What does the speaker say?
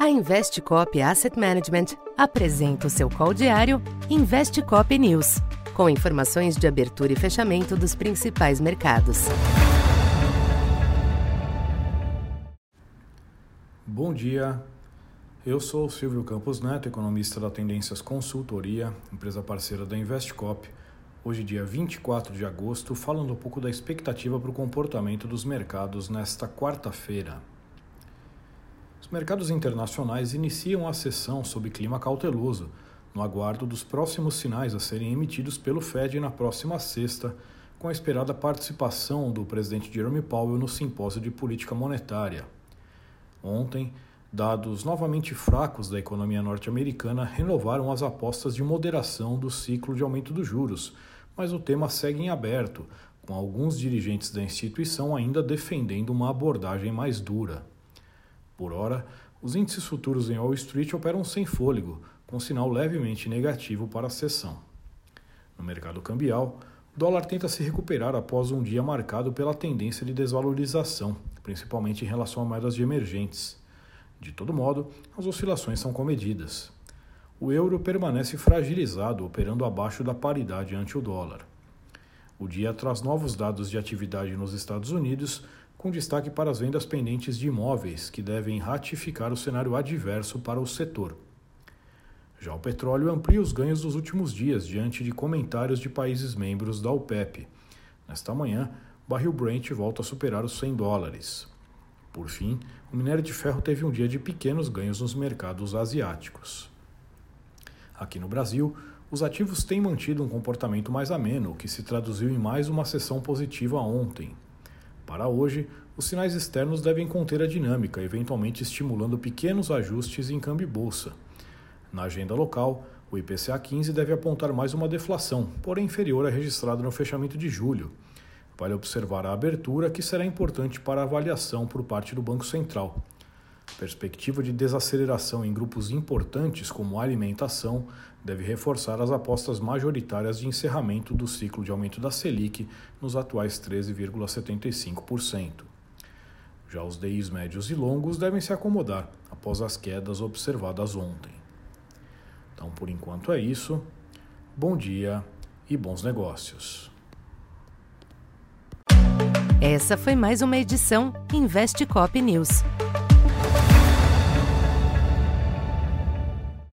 A Investcop Asset Management apresenta o seu call diário Investcop News, com informações de abertura e fechamento dos principais mercados. Bom dia, eu sou Silvio Campos Neto, economista da Tendências Consultoria, empresa parceira da Investcop. Hoje, dia 24 de agosto, falando um pouco da expectativa para o comportamento dos mercados nesta quarta-feira. Os mercados internacionais iniciam a sessão sob clima cauteloso, no aguardo dos próximos sinais a serem emitidos pelo Fed na próxima sexta, com a esperada participação do presidente Jerome Powell no simpósio de política monetária. Ontem, dados novamente fracos da economia norte-americana renovaram as apostas de moderação do ciclo de aumento dos juros, mas o tema segue em aberto, com alguns dirigentes da instituição ainda defendendo uma abordagem mais dura. Por hora, os índices futuros em Wall Street operam sem fôlego, com sinal levemente negativo para a sessão. No mercado cambial, o dólar tenta se recuperar após um dia marcado pela tendência de desvalorização, principalmente em relação a moedas de emergentes. De todo modo, as oscilações são comedidas. O euro permanece fragilizado, operando abaixo da paridade ante o dólar. O dia traz novos dados de atividade nos Estados Unidos, com destaque para as vendas pendentes de imóveis, que devem ratificar o cenário adverso para o setor. Já o petróleo amplia os ganhos dos últimos dias diante de comentários de países membros da OPEP. Nesta manhã, o barril Brent volta a superar os 100 dólares. Por fim, o minério de ferro teve um dia de pequenos ganhos nos mercados asiáticos. Aqui no Brasil, os ativos têm mantido um comportamento mais ameno, o que se traduziu em mais uma sessão positiva ontem, para hoje, os sinais externos devem conter a dinâmica, eventualmente estimulando pequenos ajustes em câmbio e bolsa. Na agenda local, o IPCA 15 deve apontar mais uma deflação, porém inferior à registrada no fechamento de julho. Vale observar a abertura, que será importante para a avaliação por parte do Banco Central. Perspectiva de desaceleração em grupos importantes como alimentação deve reforçar as apostas majoritárias de encerramento do ciclo de aumento da Selic nos atuais 13,75%. Já os DIs médios e longos devem se acomodar após as quedas observadas ontem. Então, por enquanto é isso. Bom dia e bons negócios. Essa foi mais uma edição Investe Cop News.